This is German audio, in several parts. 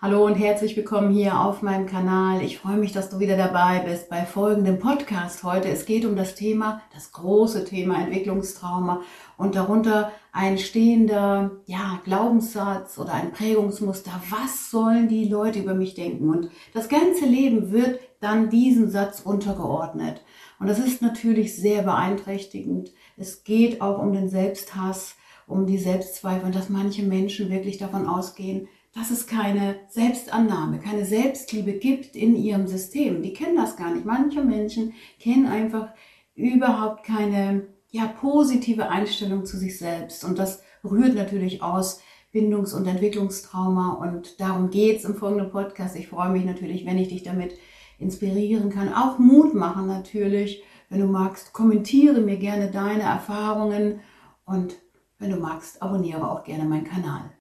Hallo und herzlich willkommen hier auf meinem Kanal. Ich freue mich, dass du wieder dabei bist bei folgendem Podcast heute. Es geht um das Thema, das große Thema Entwicklungstrauma und darunter ein stehender ja, Glaubenssatz oder ein Prägungsmuster. Was sollen die Leute über mich denken? Und das ganze Leben wird dann diesen Satz untergeordnet. Und das ist natürlich sehr beeinträchtigend. Es geht auch um den Selbsthass, um die Selbstzweifel und dass manche Menschen wirklich davon ausgehen, dass es keine Selbstannahme, keine Selbstliebe gibt in ihrem System. Die kennen das gar nicht. Manche Menschen kennen einfach überhaupt keine ja, positive Einstellung zu sich selbst. Und das rührt natürlich aus Bindungs- und Entwicklungstrauma. Und darum geht es im folgenden Podcast. Ich freue mich natürlich, wenn ich dich damit inspirieren kann. Auch Mut machen natürlich. Wenn du magst, kommentiere mir gerne deine Erfahrungen. Und wenn du magst, abonniere auch gerne meinen Kanal.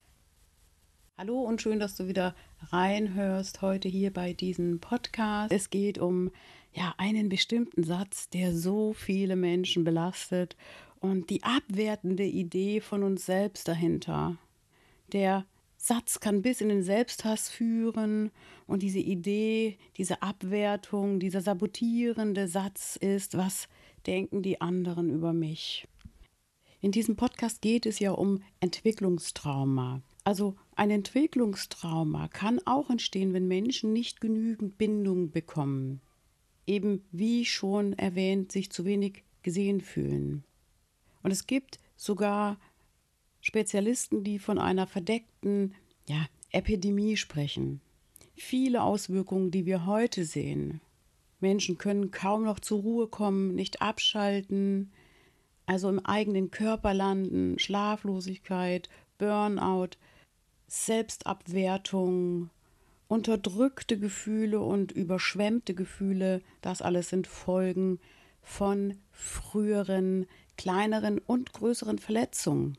Hallo und schön, dass du wieder reinhörst heute hier bei diesem Podcast. Es geht um ja einen bestimmten Satz, der so viele Menschen belastet und die abwertende Idee von uns selbst dahinter. Der Satz kann bis in den Selbsthass führen und diese Idee, diese Abwertung, dieser sabotierende Satz ist, was denken die anderen über mich? In diesem Podcast geht es ja um Entwicklungstrauma. Also ein Entwicklungstrauma kann auch entstehen, wenn Menschen nicht genügend Bindung bekommen. Eben wie schon erwähnt, sich zu wenig gesehen fühlen. Und es gibt sogar Spezialisten, die von einer verdeckten ja, Epidemie sprechen. Viele Auswirkungen, die wir heute sehen. Menschen können kaum noch zur Ruhe kommen, nicht abschalten, also im eigenen Körper landen, Schlaflosigkeit, Burnout, Selbstabwertung, unterdrückte Gefühle und überschwemmte Gefühle, das alles sind Folgen von früheren, kleineren und größeren Verletzungen.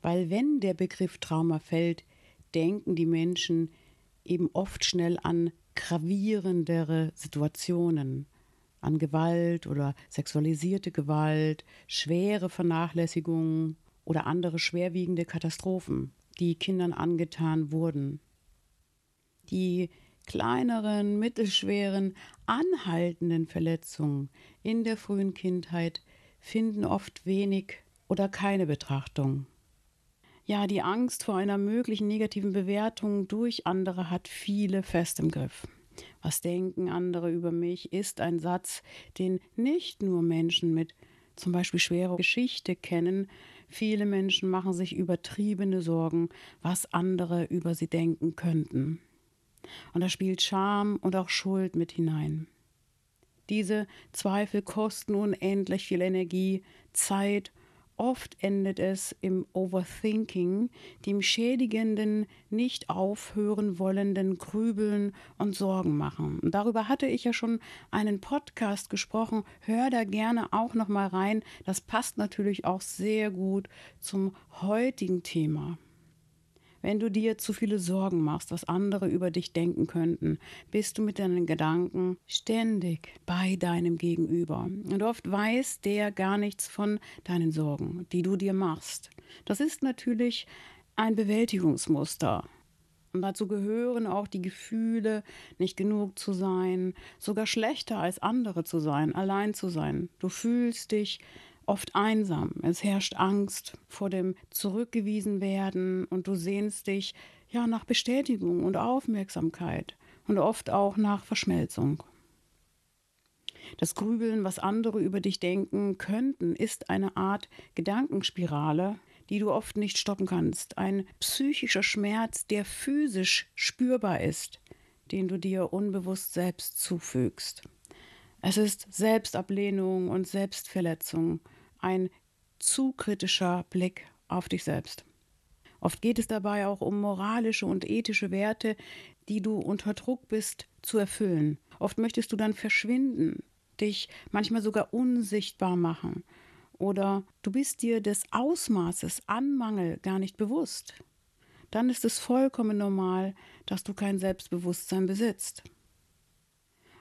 Weil wenn der Begriff Trauma fällt, denken die Menschen eben oft schnell an gravierendere Situationen, an Gewalt oder sexualisierte Gewalt, schwere Vernachlässigungen oder andere schwerwiegende Katastrophen die Kindern angetan wurden. Die kleineren, mittelschweren, anhaltenden Verletzungen in der frühen Kindheit finden oft wenig oder keine Betrachtung. Ja, die Angst vor einer möglichen negativen Bewertung durch andere hat viele fest im Griff. Was denken andere über mich ist ein Satz, den nicht nur Menschen mit zum Beispiel schwerer Geschichte kennen, Viele Menschen machen sich übertriebene Sorgen, was andere über sie denken könnten. Und da spielt Scham und auch Schuld mit hinein. Diese Zweifel kosten unendlich viel Energie, Zeit Oft endet es im Overthinking, dem schädigenden, nicht aufhören wollenden Grübeln und Sorgen machen. Darüber hatte ich ja schon einen Podcast gesprochen. Hör da gerne auch noch mal rein. Das passt natürlich auch sehr gut zum heutigen Thema. Wenn du dir zu viele Sorgen machst, was andere über dich denken könnten, bist du mit deinen Gedanken ständig bei deinem Gegenüber. Und oft weiß der gar nichts von deinen Sorgen, die du dir machst. Das ist natürlich ein Bewältigungsmuster. Und dazu gehören auch die Gefühle, nicht genug zu sein, sogar schlechter als andere zu sein, allein zu sein. Du fühlst dich oft einsam. Es herrscht Angst vor dem Zurückgewiesen und du sehnst dich ja nach Bestätigung und Aufmerksamkeit und oft auch nach Verschmelzung. Das Grübeln, was andere über dich denken könnten, ist eine Art Gedankenspirale, die du oft nicht stoppen kannst. Ein psychischer Schmerz, der physisch spürbar ist, den du dir unbewusst selbst zufügst. Es ist Selbstablehnung und Selbstverletzung, ein zu kritischer Blick auf dich selbst. Oft geht es dabei auch um moralische und ethische Werte, die du unter Druck bist zu erfüllen. Oft möchtest du dann verschwinden, dich manchmal sogar unsichtbar machen. Oder du bist dir des Ausmaßes an Mangel gar nicht bewusst. Dann ist es vollkommen normal, dass du kein Selbstbewusstsein besitzt.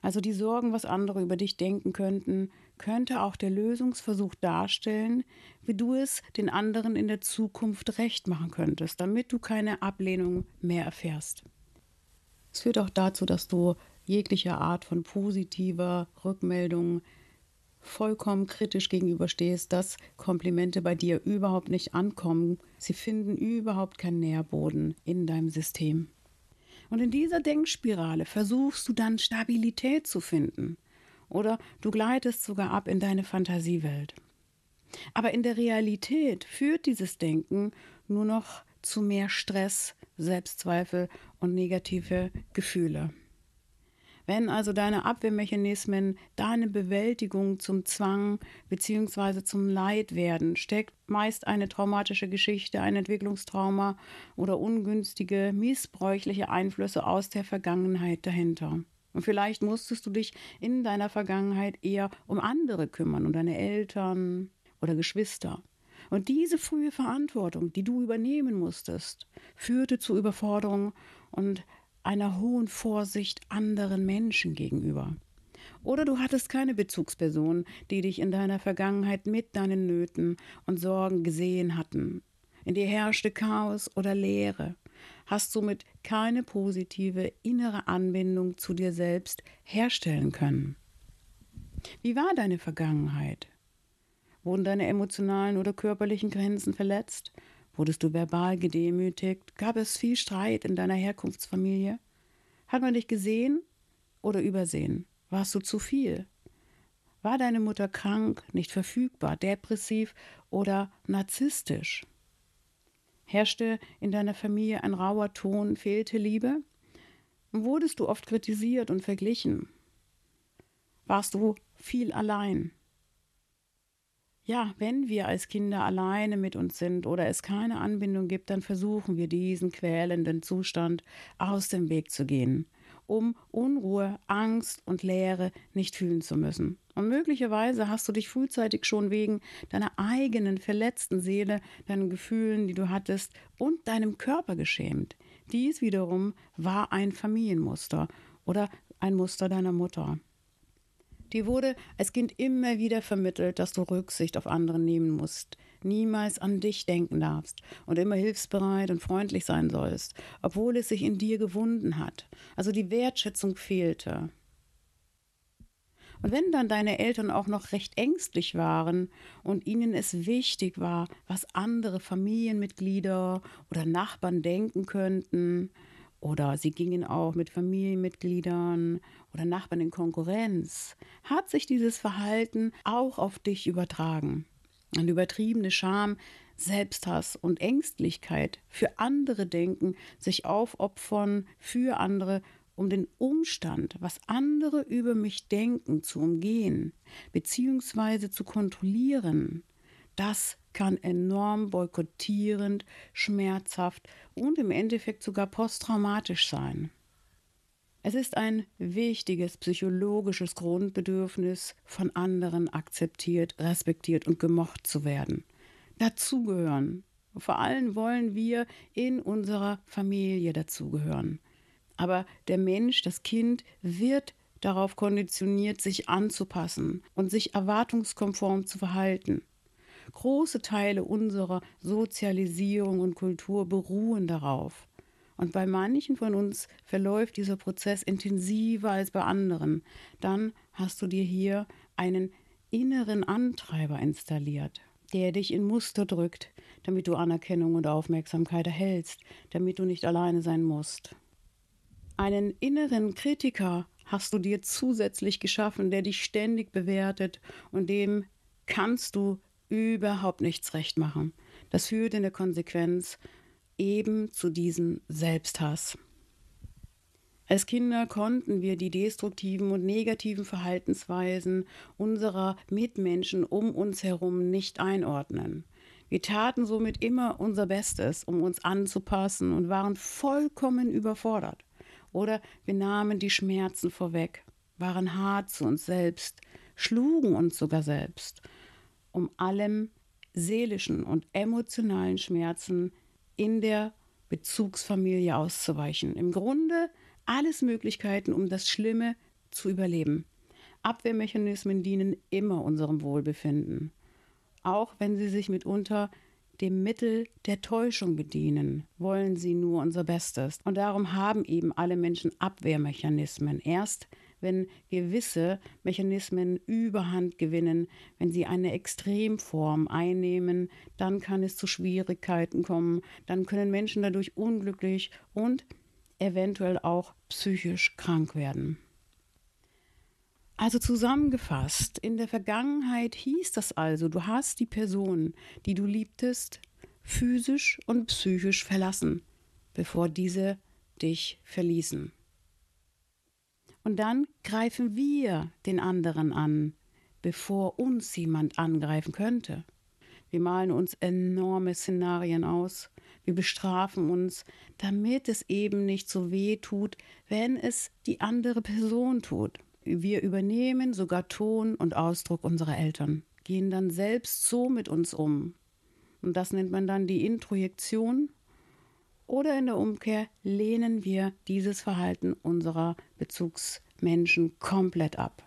Also die Sorgen, was andere über dich denken könnten, könnte auch der Lösungsversuch darstellen, wie du es den anderen in der Zukunft recht machen könntest, damit du keine Ablehnung mehr erfährst. Es führt auch dazu, dass du jegliche Art von positiver Rückmeldung vollkommen kritisch gegenüberstehst, dass Komplimente bei dir überhaupt nicht ankommen. Sie finden überhaupt keinen Nährboden in deinem System. Und in dieser Denkspirale versuchst du dann Stabilität zu finden. Oder du gleitest sogar ab in deine Fantasiewelt. Aber in der Realität führt dieses Denken nur noch zu mehr Stress, Selbstzweifel und negative Gefühle. Wenn also deine Abwehrmechanismen deine Bewältigung zum Zwang bzw. zum Leid werden, steckt meist eine traumatische Geschichte, ein Entwicklungstrauma oder ungünstige, missbräuchliche Einflüsse aus der Vergangenheit dahinter. Und vielleicht musstest du dich in deiner Vergangenheit eher um andere kümmern, um deine Eltern oder Geschwister. Und diese frühe Verantwortung, die du übernehmen musstest, führte zu Überforderung und einer hohen Vorsicht anderen Menschen gegenüber. Oder du hattest keine Bezugsperson, die dich in deiner Vergangenheit mit deinen Nöten und Sorgen gesehen hatten. In dir herrschte Chaos oder Leere, hast somit keine positive innere Anbindung zu dir selbst herstellen können. Wie war deine Vergangenheit? Wurden deine emotionalen oder körperlichen Grenzen verletzt? Wurdest du verbal gedemütigt? Gab es viel Streit in deiner Herkunftsfamilie? Hat man dich gesehen oder übersehen? Warst du zu viel? War deine Mutter krank, nicht verfügbar, depressiv oder narzisstisch? Herrschte in deiner Familie ein rauer Ton, fehlte Liebe? Wurdest du oft kritisiert und verglichen? Warst du viel allein? Ja, wenn wir als Kinder alleine mit uns sind oder es keine Anbindung gibt, dann versuchen wir diesen quälenden Zustand aus dem Weg zu gehen, um Unruhe, Angst und Leere nicht fühlen zu müssen. Und möglicherweise hast du dich frühzeitig schon wegen deiner eigenen verletzten Seele, deinen Gefühlen, die du hattest, und deinem Körper geschämt. Dies wiederum war ein Familienmuster oder ein Muster deiner Mutter. Dir wurde als Kind immer wieder vermittelt, dass du Rücksicht auf andere nehmen musst, niemals an dich denken darfst und immer hilfsbereit und freundlich sein sollst, obwohl es sich in dir gewunden hat. Also die Wertschätzung fehlte. Und wenn dann deine Eltern auch noch recht ängstlich waren und ihnen es wichtig war, was andere Familienmitglieder oder Nachbarn denken könnten, oder sie gingen auch mit Familienmitgliedern oder Nachbarn in Konkurrenz, hat sich dieses Verhalten auch auf dich übertragen. Eine übertriebene Scham, Selbsthass und Ängstlichkeit für andere denken, sich aufopfern für andere, um den Umstand, was andere über mich denken, zu umgehen bzw. zu kontrollieren, das kann enorm boykottierend, schmerzhaft und im Endeffekt sogar posttraumatisch sein. Es ist ein wichtiges psychologisches Grundbedürfnis, von anderen akzeptiert, respektiert und gemocht zu werden. Dazugehören. Vor allem wollen wir in unserer Familie dazugehören. Aber der Mensch, das Kind, wird darauf konditioniert, sich anzupassen und sich erwartungskonform zu verhalten. Große Teile unserer Sozialisierung und Kultur beruhen darauf. Und bei manchen von uns verläuft dieser Prozess intensiver als bei anderen. Dann hast du dir hier einen inneren Antreiber installiert, der dich in Muster drückt, damit du Anerkennung und Aufmerksamkeit erhältst, damit du nicht alleine sein musst. Einen inneren Kritiker hast du dir zusätzlich geschaffen, der dich ständig bewertet und dem kannst du überhaupt nichts recht machen. Das führt in der Konsequenz eben zu diesem Selbsthass. Als Kinder konnten wir die destruktiven und negativen Verhaltensweisen unserer Mitmenschen um uns herum nicht einordnen. Wir taten somit immer unser Bestes, um uns anzupassen und waren vollkommen überfordert. Oder wir nahmen die Schmerzen vorweg, waren hart zu uns selbst, schlugen uns sogar selbst um allem seelischen und emotionalen Schmerzen in der Bezugsfamilie auszuweichen. Im Grunde alles Möglichkeiten, um das Schlimme zu überleben. Abwehrmechanismen dienen immer unserem Wohlbefinden, auch wenn sie sich mitunter dem Mittel der Täuschung bedienen, wollen sie nur unser Bestes. Und darum haben eben alle Menschen Abwehrmechanismen. Erst wenn gewisse Mechanismen Überhand gewinnen, wenn sie eine Extremform einnehmen, dann kann es zu Schwierigkeiten kommen, dann können Menschen dadurch unglücklich und eventuell auch psychisch krank werden. Also zusammengefasst, in der Vergangenheit hieß das also, du hast die Person, die du liebtest, physisch und psychisch verlassen, bevor diese dich verließen. Und dann greifen wir den anderen an, bevor uns jemand angreifen könnte. Wir malen uns enorme Szenarien aus, wir bestrafen uns, damit es eben nicht so weh tut, wenn es die andere Person tut. Wir übernehmen sogar Ton und Ausdruck unserer Eltern, gehen dann selbst so mit uns um. Und das nennt man dann die Introjektion. Oder in der Umkehr lehnen wir dieses Verhalten unserer Bezugsmenschen komplett ab.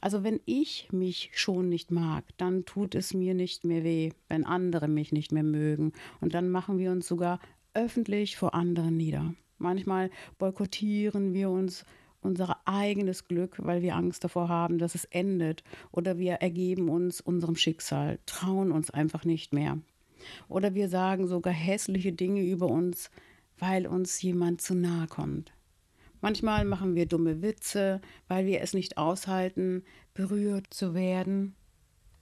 Also wenn ich mich schon nicht mag, dann tut es mir nicht mehr weh, wenn andere mich nicht mehr mögen. Und dann machen wir uns sogar öffentlich vor anderen nieder. Manchmal boykottieren wir uns unser eigenes Glück, weil wir Angst davor haben, dass es endet. Oder wir ergeben uns unserem Schicksal, trauen uns einfach nicht mehr. Oder wir sagen sogar hässliche Dinge über uns, weil uns jemand zu nahe kommt. Manchmal machen wir dumme Witze, weil wir es nicht aushalten, berührt zu werden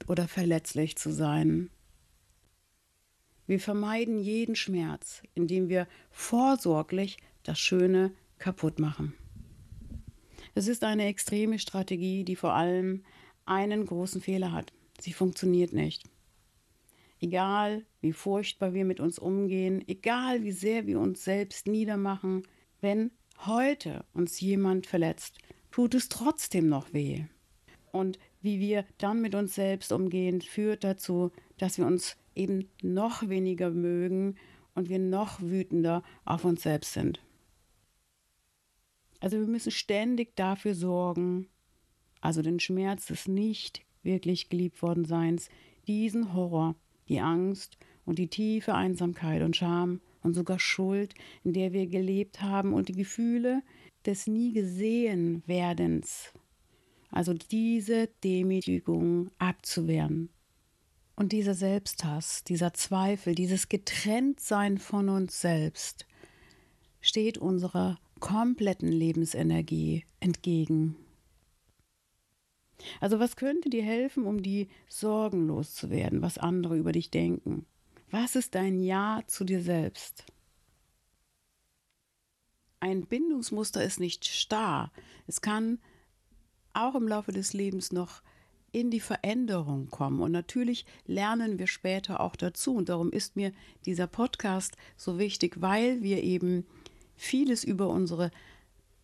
oder verletzlich zu sein. Wir vermeiden jeden Schmerz, indem wir vorsorglich das Schöne kaputt machen. Es ist eine extreme Strategie, die vor allem einen großen Fehler hat. Sie funktioniert nicht. Egal, wie furchtbar wir mit uns umgehen, egal, wie sehr wir uns selbst niedermachen, wenn heute uns jemand verletzt, tut es trotzdem noch weh. Und wie wir dann mit uns selbst umgehen, führt dazu, dass wir uns eben noch weniger mögen und wir noch wütender auf uns selbst sind. Also wir müssen ständig dafür sorgen, also den Schmerz des nicht wirklich geliebt worden Seins, diesen Horror, die Angst und die tiefe Einsamkeit und Scham und sogar Schuld, in der wir gelebt haben und die Gefühle des nie gesehen werdens, also diese Demütigung abzuwehren. Und dieser Selbsthass, dieser Zweifel, dieses Getrenntsein von uns selbst steht unserer kompletten Lebensenergie entgegen. Also was könnte dir helfen, um die Sorgen loszuwerden, was andere über dich denken? Was ist dein Ja zu dir selbst? Ein Bindungsmuster ist nicht starr. Es kann auch im Laufe des Lebens noch in die Veränderung kommen. Und natürlich lernen wir später auch dazu. Und darum ist mir dieser Podcast so wichtig, weil wir eben vieles über unsere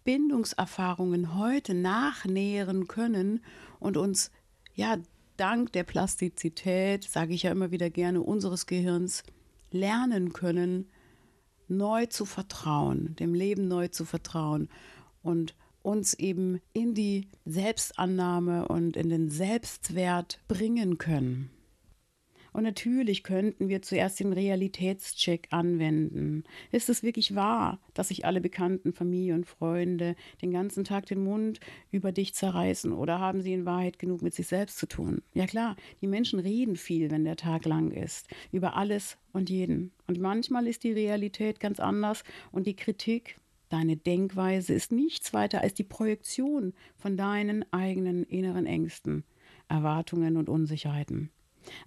Bindungserfahrungen heute nachnähren können und uns ja dank der Plastizität, sage ich ja immer wieder gerne, unseres Gehirns lernen können, neu zu vertrauen, dem Leben neu zu vertrauen und uns eben in die Selbstannahme und in den Selbstwert bringen können. Und natürlich könnten wir zuerst den Realitätscheck anwenden. Ist es wirklich wahr, dass sich alle Bekannten, Familie und Freunde den ganzen Tag den Mund über dich zerreißen oder haben sie in Wahrheit genug mit sich selbst zu tun? Ja klar, die Menschen reden viel, wenn der Tag lang ist, über alles und jeden. Und manchmal ist die Realität ganz anders und die Kritik, Deine Denkweise ist nichts weiter als die Projektion von deinen eigenen inneren Ängsten, Erwartungen und Unsicherheiten.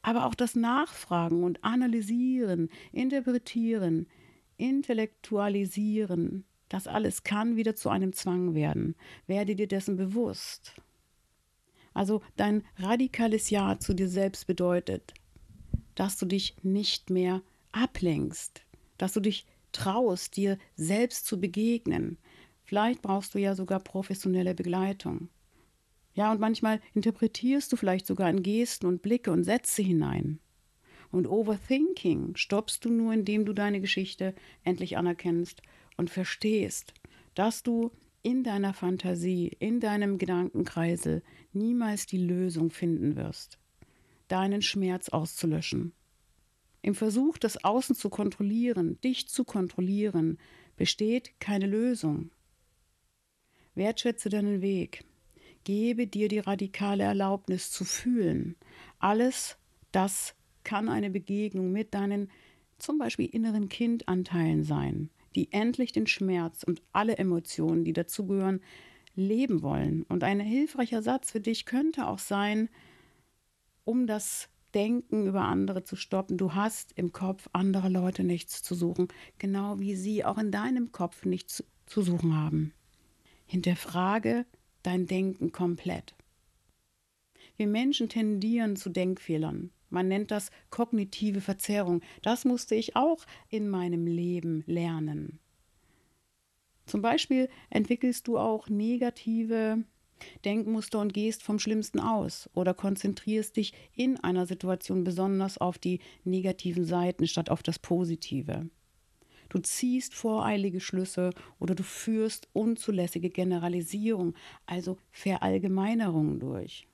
Aber auch das Nachfragen und Analysieren, Interpretieren, Intellektualisieren, das alles kann wieder zu einem Zwang werden. Werde dir dessen bewusst. Also dein radikales Ja zu dir selbst bedeutet, dass du dich nicht mehr ablenkst, dass du dich traust, dir selbst zu begegnen. Vielleicht brauchst du ja sogar professionelle Begleitung. Ja, und manchmal interpretierst du vielleicht sogar in Gesten und Blicke und Sätze hinein. Und Overthinking stoppst du nur, indem du deine Geschichte endlich anerkennst und verstehst, dass du in deiner Fantasie, in deinem Gedankenkreisel niemals die Lösung finden wirst, deinen Schmerz auszulöschen. Im Versuch, das Außen zu kontrollieren, dich zu kontrollieren, besteht keine Lösung. Wertschätze deinen Weg. Gebe dir die radikale Erlaubnis zu fühlen. Alles das kann eine Begegnung mit deinen zum Beispiel inneren Kindanteilen sein, die endlich den Schmerz und alle Emotionen, die dazugehören, leben wollen. Und ein hilfreicher Satz für dich könnte auch sein, um das Denken über andere zu stoppen. Du hast im Kopf anderer Leute nichts zu suchen, genau wie sie auch in deinem Kopf nichts zu suchen haben. Hinterfrage dein Denken komplett. Wir Menschen tendieren zu Denkfehlern. Man nennt das kognitive Verzerrung. Das musste ich auch in meinem Leben lernen. Zum Beispiel entwickelst du auch negative Denkmuster und gehst vom Schlimmsten aus oder konzentrierst dich in einer Situation besonders auf die negativen Seiten statt auf das Positive. Du ziehst voreilige Schlüsse oder du führst unzulässige Generalisierung, also Verallgemeinerungen durch.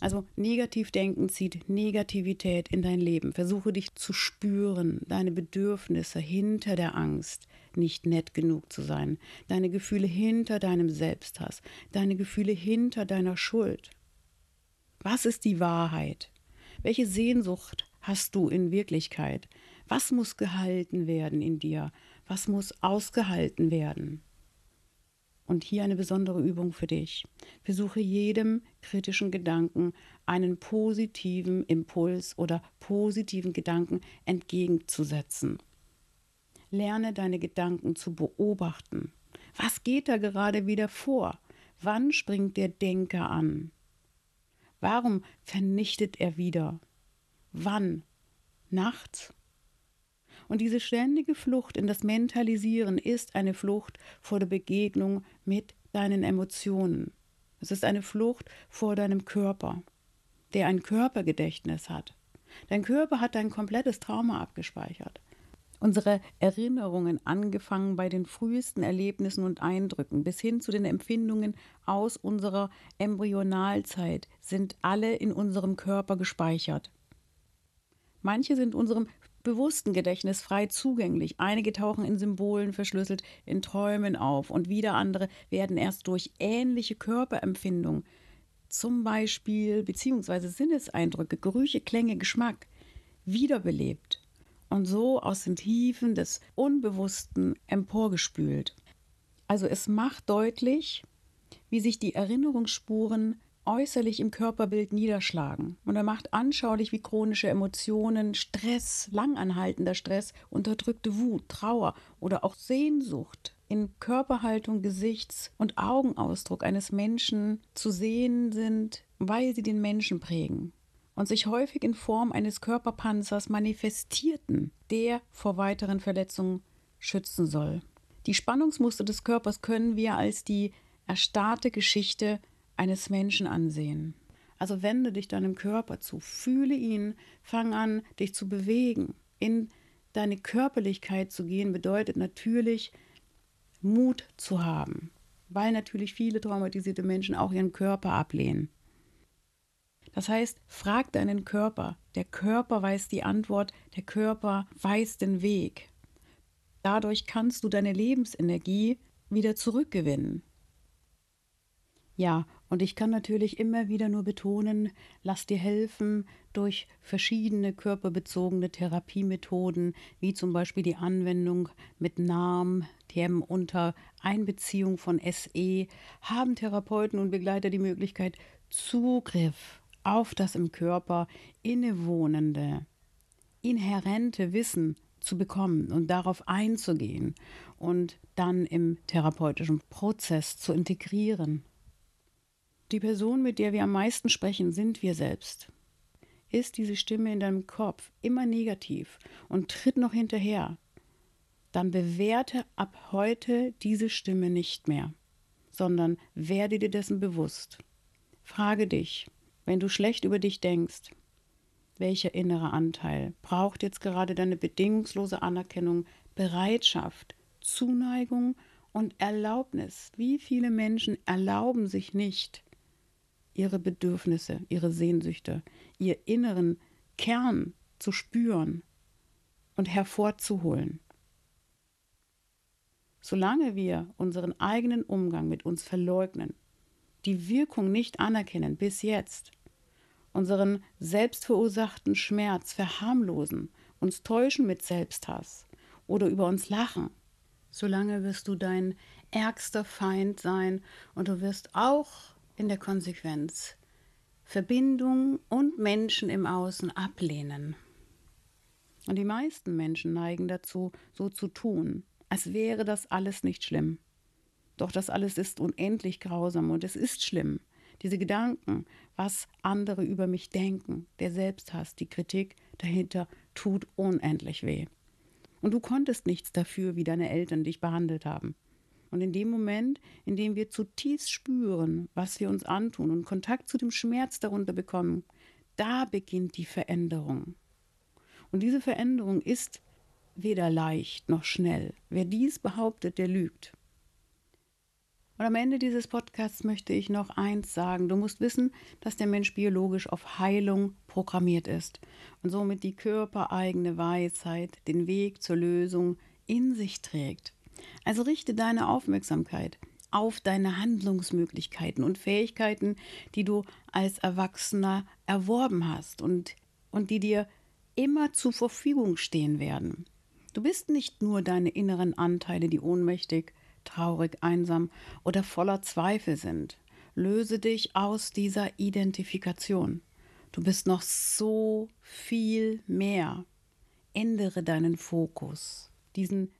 Also Negativdenken zieht Negativität in dein Leben. Versuche dich zu spüren, deine Bedürfnisse hinter der Angst, nicht nett genug zu sein, deine Gefühle hinter deinem Selbsthass, deine Gefühle hinter deiner Schuld. Was ist die Wahrheit? Welche Sehnsucht hast du in Wirklichkeit? Was muss gehalten werden in dir? Was muss ausgehalten werden? Und hier eine besondere Übung für dich. Versuche jedem kritischen Gedanken einen positiven Impuls oder positiven Gedanken entgegenzusetzen. Lerne deine Gedanken zu beobachten. Was geht da gerade wieder vor? Wann springt der Denker an? Warum vernichtet er wieder? Wann? Nachts? Und diese ständige Flucht in das Mentalisieren ist eine Flucht vor der Begegnung mit deinen Emotionen. Es ist eine Flucht vor deinem Körper, der ein Körpergedächtnis hat. Dein Körper hat dein komplettes Trauma abgespeichert. Unsere Erinnerungen, angefangen bei den frühesten Erlebnissen und Eindrücken bis hin zu den Empfindungen aus unserer Embryonalzeit, sind alle in unserem Körper gespeichert. Manche sind unserem bewussten Gedächtnis frei zugänglich. Einige tauchen in Symbolen verschlüsselt in Träumen auf und wieder andere werden erst durch ähnliche Körperempfindungen, zum Beispiel beziehungsweise Sinneseindrücke, Gerüche, Klänge, Geschmack, wiederbelebt und so aus den Tiefen des Unbewussten emporgespült. Also es macht deutlich, wie sich die Erinnerungsspuren äußerlich im Körperbild niederschlagen. Und er macht anschaulich, wie chronische Emotionen, Stress, langanhaltender Stress, unterdrückte Wut, Trauer oder auch Sehnsucht in Körperhaltung, Gesichts- und Augenausdruck eines Menschen zu sehen sind, weil sie den Menschen prägen und sich häufig in Form eines Körperpanzers manifestierten, der vor weiteren Verletzungen schützen soll. Die Spannungsmuster des Körpers können wir als die erstarrte Geschichte eines Menschen ansehen. Also wende dich deinem Körper zu, fühle ihn, fang an, dich zu bewegen. In deine Körperlichkeit zu gehen bedeutet natürlich Mut zu haben, weil natürlich viele traumatisierte Menschen auch ihren Körper ablehnen. Das heißt, frag deinen Körper. Der Körper weiß die Antwort, der Körper weiß den Weg. Dadurch kannst du deine Lebensenergie wieder zurückgewinnen. Ja, und ich kann natürlich immer wieder nur betonen, lass dir helfen durch verschiedene körperbezogene Therapiemethoden, wie zum Beispiel die Anwendung mit NAM, TM unter Einbeziehung von SE, haben Therapeuten und Begleiter die Möglichkeit, Zugriff auf das im Körper innewohnende, inhärente Wissen zu bekommen und darauf einzugehen und dann im therapeutischen Prozess zu integrieren. Die Person, mit der wir am meisten sprechen, sind wir selbst. Ist diese Stimme in deinem Kopf immer negativ und tritt noch hinterher, dann bewerte ab heute diese Stimme nicht mehr, sondern werde dir dessen bewusst. Frage dich, wenn du schlecht über dich denkst, welcher innere Anteil braucht jetzt gerade deine bedingungslose Anerkennung, Bereitschaft, Zuneigung und Erlaubnis? Wie viele Menschen erlauben sich nicht, ihre Bedürfnisse, ihre Sehnsüchte, ihr inneren Kern zu spüren, und hervorzuholen. Solange wir unseren eigenen Umgang mit uns verleugnen, die Wirkung nicht anerkennen bis jetzt, unseren selbstverursachten Schmerz verharmlosen, uns täuschen mit Selbsthass oder über uns lachen, solange wirst du dein ärgster Feind sein und du wirst auch in der Konsequenz Verbindung und Menschen im Außen ablehnen. Und die meisten Menschen neigen dazu, so zu tun, als wäre das alles nicht schlimm. Doch das alles ist unendlich grausam und es ist schlimm. Diese Gedanken, was andere über mich denken, der Selbsthass, die Kritik dahinter tut unendlich weh. Und du konntest nichts dafür, wie deine Eltern dich behandelt haben. Und in dem Moment, in dem wir zutiefst spüren, was wir uns antun und Kontakt zu dem Schmerz darunter bekommen, da beginnt die Veränderung. Und diese Veränderung ist weder leicht noch schnell. Wer dies behauptet, der lügt. Und am Ende dieses Podcasts möchte ich noch eins sagen. Du musst wissen, dass der Mensch biologisch auf Heilung programmiert ist und somit die körpereigene Weisheit, den Weg zur Lösung in sich trägt. Also richte deine Aufmerksamkeit auf deine Handlungsmöglichkeiten und Fähigkeiten, die du als Erwachsener erworben hast und, und die dir immer zur Verfügung stehen werden. Du bist nicht nur deine inneren Anteile, die ohnmächtig, traurig, einsam oder voller Zweifel sind. Löse dich aus dieser Identifikation. Du bist noch so viel mehr. Ändere deinen Fokus, diesen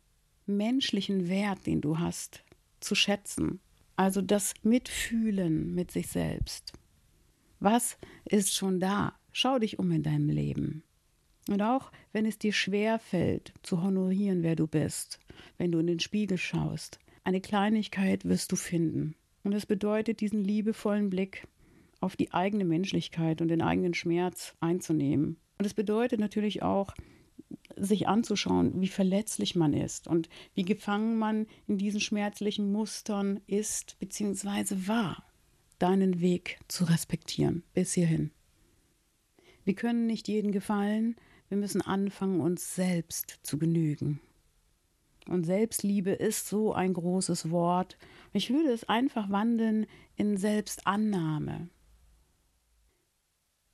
menschlichen Wert, den du hast, zu schätzen. Also das Mitfühlen mit sich selbst. Was ist schon da? Schau dich um in deinem Leben. Und auch wenn es dir schwer fällt, zu honorieren, wer du bist, wenn du in den Spiegel schaust, eine Kleinigkeit wirst du finden. Und es bedeutet, diesen liebevollen Blick auf die eigene Menschlichkeit und den eigenen Schmerz einzunehmen. Und es bedeutet natürlich auch, sich anzuschauen, wie verletzlich man ist und wie gefangen man in diesen schmerzlichen Mustern ist bzw. war, deinen Weg zu respektieren bis hierhin. Wir können nicht jeden gefallen, wir müssen anfangen, uns selbst zu genügen. Und Selbstliebe ist so ein großes Wort. Ich würde es einfach wandeln in Selbstannahme.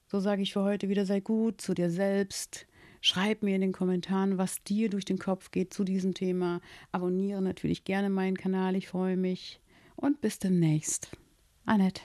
So sage ich für heute wieder, sei gut zu dir selbst. Schreib mir in den Kommentaren, was dir durch den Kopf geht zu diesem Thema. Abonniere natürlich gerne meinen Kanal, ich freue mich. Und bis demnächst. Annette.